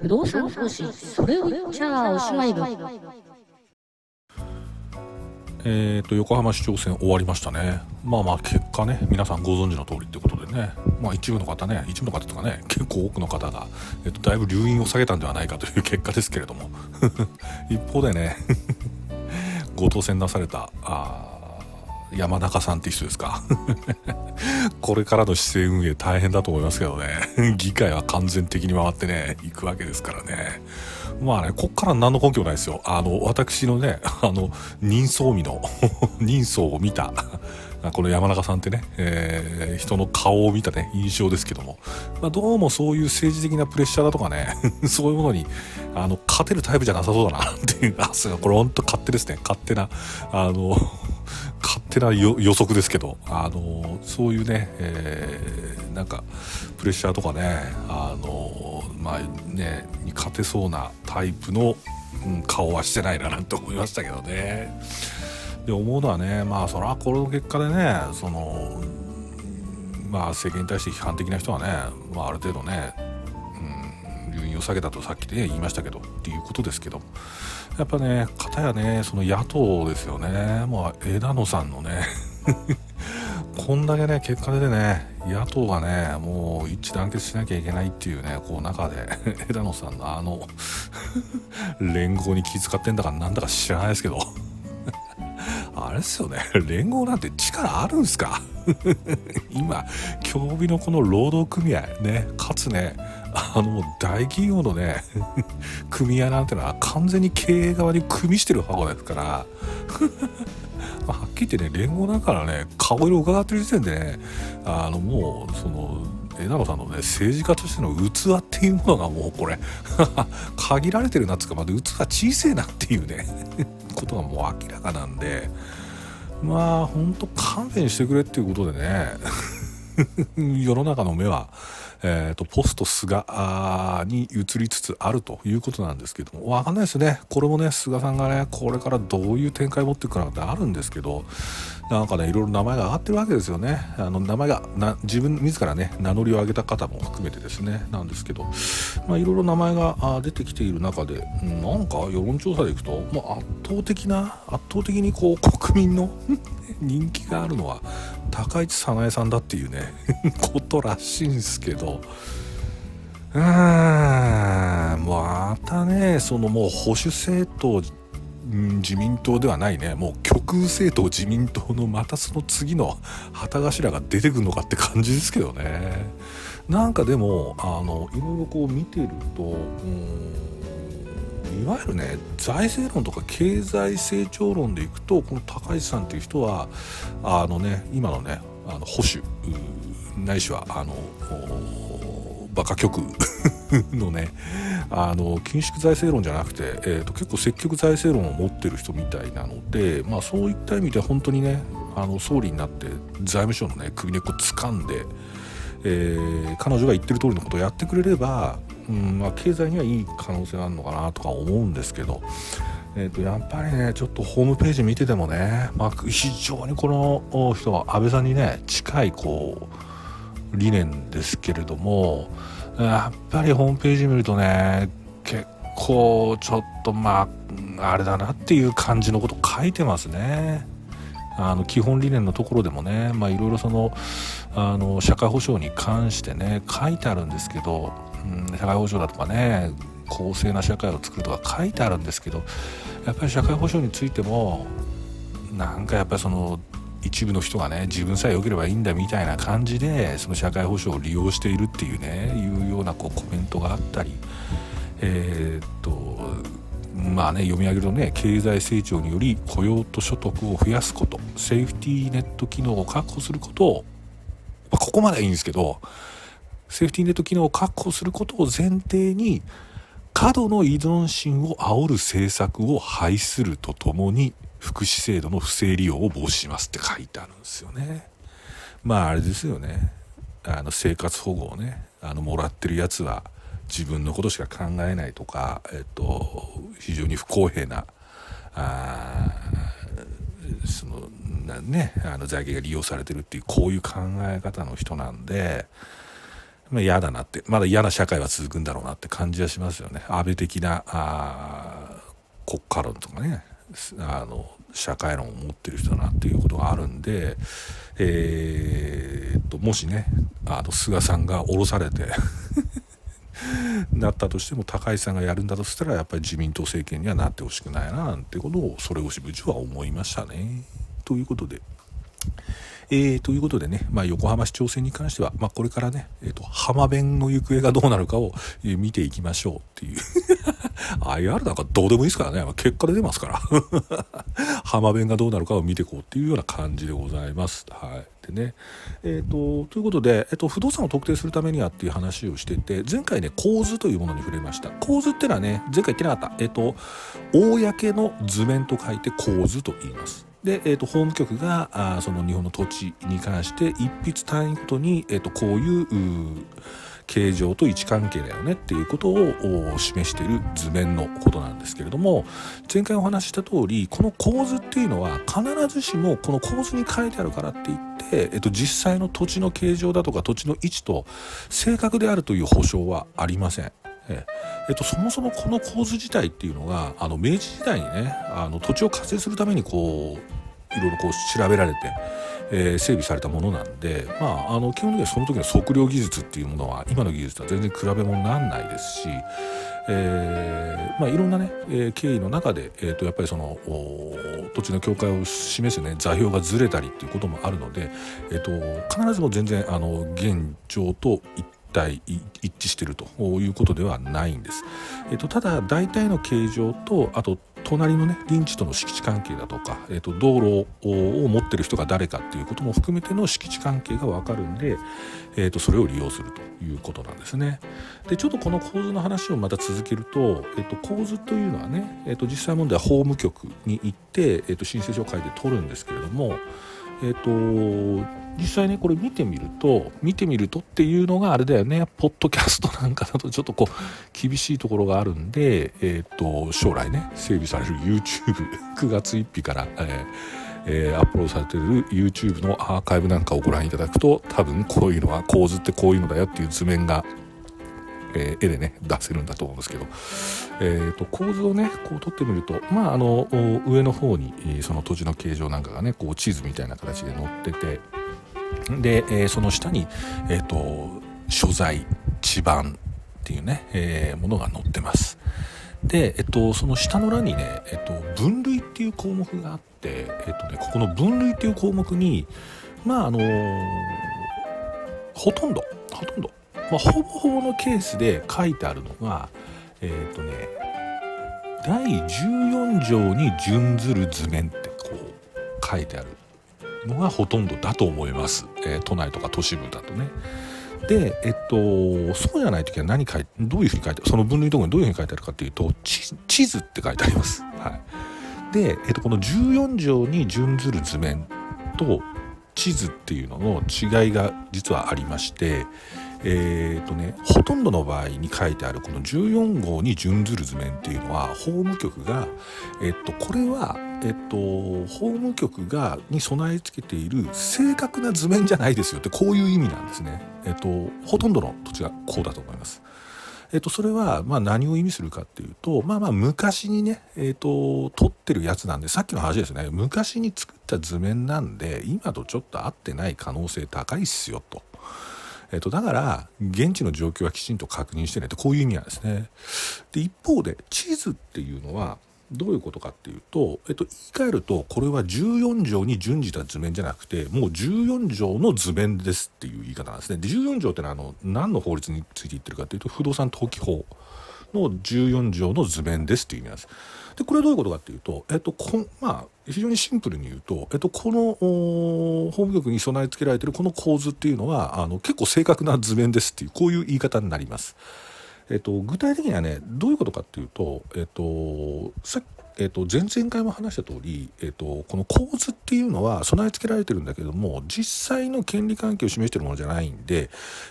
不動産投資それを言っちゃおしまい部えー、と横浜市長選終わりましたね、まあまあ結果ね、皆さんご存知の通りってことでね、まあ、一部の方ね、一部の方とかね、結構多くの方が、えー、とだいぶ留飲を下げたんではないかという結果ですけれども、一方でね、ご当選なされたあ山中さんって人ですか？これからの市政運営大変だと思いますけどね。議会は完全的に回ってね行くわけですからね。まあねこっから何の根拠もないですよ。あの私のねあの人相見の 人相を見たこの山中さんってね、えー、人の顔を見たね、印象ですけども、まあ、どうもそういう政治的なプレッシャーだとかね、そういうものに、あの、勝てるタイプじゃなさそうだなっていう、あ、すこれ本当勝手ですね。勝手な、あの、勝手な予測ですけど、あの、そういうね、えー、なんか、プレッシャーとかね、あの、まあね、に勝てそうなタイプの、うん、顔はしてないななんて思いましたけどね。で思うのはねまあそれはこの結果でねそのまあ政権に対して批判的な人はね、まあ、ある程度ね、うん、留飲を下げたとさっきで、言いましたけどっていうことですけどやっぱね片やねその野党ですよね。もう枝野さんのね こんだけね結果でね野党がねもう一致団結しなきゃいけないっていうねこう中で 枝野さんのあの 連合に気遣ってんだかなんだか知らないですけど。あれですよね連合なんて力あるんすか？今競技のこの労働組合ねかつねあの大企業のね 組合なんてのは完全に経営側に組みしてる箱ですから。はっきり言ってね連合だからね顔色を伺ってる時点でねあのもうその枝野さんのね政治家としての器っていうものがもうこれ 限られてるなっつうかまだ器小せえなっていうねことがもう明らかなんでまあほんと勘弁してくれっていうことでね世の中の目はえーと、ポスト菅に移りつつあるということなんですけども分かんないですね。これもね菅さんがねこれからどういう展開を持っていくかなってあるんですけどなんかねいろいろ名前が上がってるわけですよね。あの名前がな自分自らね名乗りを上げた方も含めてですね。なんですけどまあいろいろ名前が出てきている中でなんか世論調査でいくと、まあ、圧倒的な圧倒的にこう国民の 人気があるのは高市早苗さんだっていうね ことらしいんですけど。うーんまたねそのもう保守政党自民党ではないねもう極右政党自民党のまたその次の旗頭が出てくるのかって感じですけどね。なんかでもあのいろいろこう見てるとうんいわゆるね財政論とか経済成長論でいくとこの高市さんっていう人はあのね今のねあの保守ないしはあのバカ極 のねあの緊縮財政論じゃなくて、えーと、結構積極財政論を持ってる人みたいなので、まあ、そういった意味で本当にねあの総理になって財務省のね首根っこ掴んで、えー、彼女が言ってる通りのことをやってくれればうんまあ、経済にはいい可能性があるのかなとか思うんですけど、えー、とやっぱりねちょっとホームページ見ててもね、まあ、非常にこの人は安倍さんにね近いこう理念ですけれどもやっぱりホームページ見るとね結構ちょっとまああれだなっていう感じのこと書いてますね。あの基本理念のところでもねいろいろそのあの社会保障に関してね書いてあるんですけどうん、社会保障だとかね公正な社会を作るとか書いてあるんですけどやっぱり社会保障についてもなんかやっぱりその一部の人がね自分さえ良ければいいんだみたいな感じでその社会保障を利用しているっていうねいうようなこうコメントがあったりえー、っとまあね読み上げるとね経済成長により雇用と所得を増やすことセーフティーネット機能を確保することを、まあ、ここまではいいんですけどセーフティーネット機能を確保することを前提に過度の依存心を煽る政策を廃するとともに福祉制度の不正利用を防止しますって書いてあるんですよね。まああれですよね。あの生活保護をねあのもらってるやつは自分のことしか考えないとか、えっと、非常に不公平なあそのなねあの財源が利用されてるっていうこういう考え方の人なんで。まあ、嫌だなってまだ嫌な社会は続くんだろうなって感じはしますよね安倍的なあ国家論とかねあの社会論を持ってる人だなっていうことがあるんで、えー、っともしねあの菅さんが降ろされてなったとしても高市さんがやるんだとしたらやっぱり自民党政権にはなってほしくないななんてことをそれ越し部長は思いましたね。ということで。えー、ということでね、まあ、横浜市長選に関しては、まあ、これからね、えーと、浜弁の行方がどうなるかを、見ていきましょうっていう。IR なんかどうでもいいですからね、まあ、結果で出ますから。浜弁がどうなるかを見ていこうっていうような感じでございます。はい、でねえーと、ということで、えーと、不動産を特定するためにはっていう話をしてて前回ね構図というものに触れました。構図ってのはね前回言ってなかった、えー、と公の図面と書いて構図と言います。で、えーと、法務局があその日本の土地に関して一筆単位ごとに、えーと、こういう形状と位置関係だよねっていうことを示している図面のことなんですけれども前回お話しした通りこの構図っていうのは必ずしもこの構図に書いてあるからって言って、えっと、実際の土地の形状だとか土地の位置と正確であるという保証はありません。えっと、そもそもこの構図自体っていうのがあの明治時代にねあの土地を活性するためにこういろいろこう調べられて、えー、整備されたものなんで、まあ、あの基本的にはその時の測量技術っていうものは今の技術とは全然比べ物にならないですし、えーまあ、いろんなね、えー、経緯の中で、えー、とやっぱりその土地の境界を示すね座標がずれたりっていうこともあるので、えー、と必ずも全然あの現状と一体一致しているということではないんです。えっと、ただ大体の形状とあと隣のね臨地との敷地関係だとか、えっと、道路を持ってる人が誰かっていうことも含めての敷地関係が分かるんで、えっと、それを利用するということなんですね。でちょっとこの構図の話をまた続けると、えっと、構図というのはね、えっと、実際問題は法務局に行って、えっと、申請書を書いて取るんですけれどもえっ、ー、と実際ねこれ見てみると見てみるとっていうのがあれだよね。ポッドキャストなんかだとちょっとこう厳しいところがあるんで、えっ、ー、と将来ね整備される YouTube9 月1日から、ええー、アップロードされてる YouTube のアーカイブなんかをご覧いただくと多分こういうのは構図ってこういうのだよっていう図面がえー、絵でね出せるんだと思うんですけど、えーと、構図をねこう撮ってみるとまああの上の方にその土地の形状なんかがねこう地図みたいな形で載っててで、えー、その下に、えーと、所在地盤っていうね、えー、ものが載ってます。で、えっと、その下の欄にね、えっと、分類っていう項目があって、えっとね、ここの分類っていう項目に、まあ、あのー、ほとんど、ほとんど、まあ、ほぼほぼのケースで書いてあるのがえっ、ー、とね第14条に準ずる図面ってこう書いてあるのがほとんどだと思います、えー、都内とか都市部だとね。で、えっと、そうじゃない時は何書い、どういうふうに書いてある、その分類のとこにどういうふうに書いてあるかっていうと、地図って書いてあります。はい。で、えっと、この14条に準ずる図面と地図っていうのの違いが実はありまして、えーとね、ほとんどの場合に書いてあるこの14号に準ずる図面っていうのは法務局が、えっと、これは、えっと、法務局がに備え付けている正確な図面じゃないですよってこういう意味なんですね。えっと、ほとんどの土地がこうだと思います。えっと、それは、まあ、何を意味するかっていうと、まあまあ、昔にね、えっと、撮ってるやつなんで、さっきの話ですね、昔に作った図面なんで、今とちょっと合ってない可能性高いっすよ、と。えっと、だから現地の状況はきちんと確認してねってこういう意味なんですね。で一方で地図っていうのはどういうことかっていうと、えっと、言い換えるとこれは14条に準じた図面じゃなくてもう14条の図面ですっていう言い方なんですね。で14条ってのはあの何の法律について言ってるかっていうと不動産登記法の14条の図面ですっていう意味なんです。でこれはどういうことかっていうと、えっとこまあ、非常にシンプルに言うと、えっと、この法務局に備え付けられているこの構図っていうのはあの結構正確な図面ですっていうこういう言い方になります。えっと、具体的にはねどういうことかっていうと、えっと、さっえっと、前々回も話した通り、えっと、この構図っていうのは備え付けられてるんだけども実際の権利関係を示してるものじゃないんで、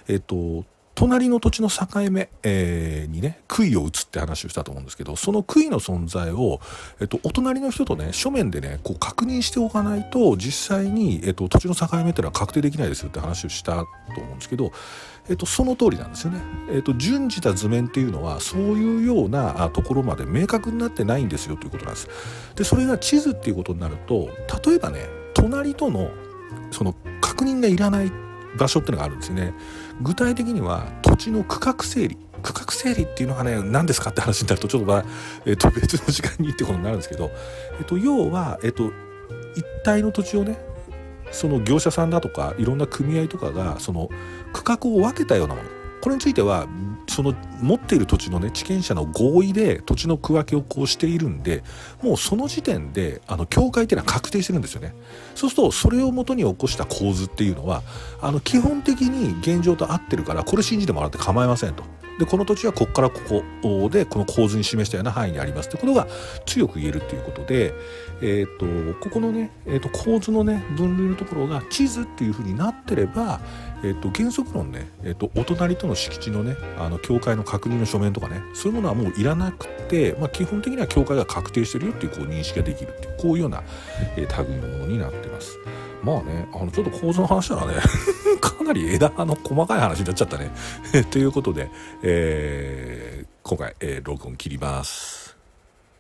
えっと、隣の土地の境目、えー、にね杭を打つって話をしたと思うんですけどその杭の存在を、えっと、お隣の人とね書面でねこう確認しておかないと実際に、えっと、土地の境目っていうのは確定できないですよって話をしたと思うんですけど、えっと、その通りなんですよね。えっと、順次た図面っていうのはそういうようなところまで明確になってないんですよということなんです。でそれが地図っていうことになると例えばね隣とのその確認がいらない場所っていうのがあるんですよね。具体的には土地の区画整理区画整理っていうのがね何ですかって話になるとちょっと,、まあえっと別の時間にってことになるんですけど、えっと、要は、えっと、一帯の土地をねその業者さんだとかいろんな組合とかがその区画を分けたようなもの。これについてはその持っている土地のね地権者の合意で土地の区分けをこうしているんでもうその時点であの境界っていうのは確定してるんですよね。そうするとそれをもとに起こした構図っていうのはあの基本的に現状と合ってるからこれ信じてもらって構いませんと。でこの土地はここからここでこの構図に示したような範囲にありますということが強く言えるということで、えーと、ここのね、えーと、構図のね分類のところが地図っていうふうになってれば、えーと、原則論ね、えー、とお隣との敷地のねあの境界の確認の書面とかねそういうものはもういらなくて、まあ、基本的には境界が確定してるよっていうこう認識ができるっていうこういうような、えー、類のものになってます。まあね、あの、ちょっと構図の話ならね かなり枝の細かい話になっちゃったね ということで、えー、今回、えー、録音切ります。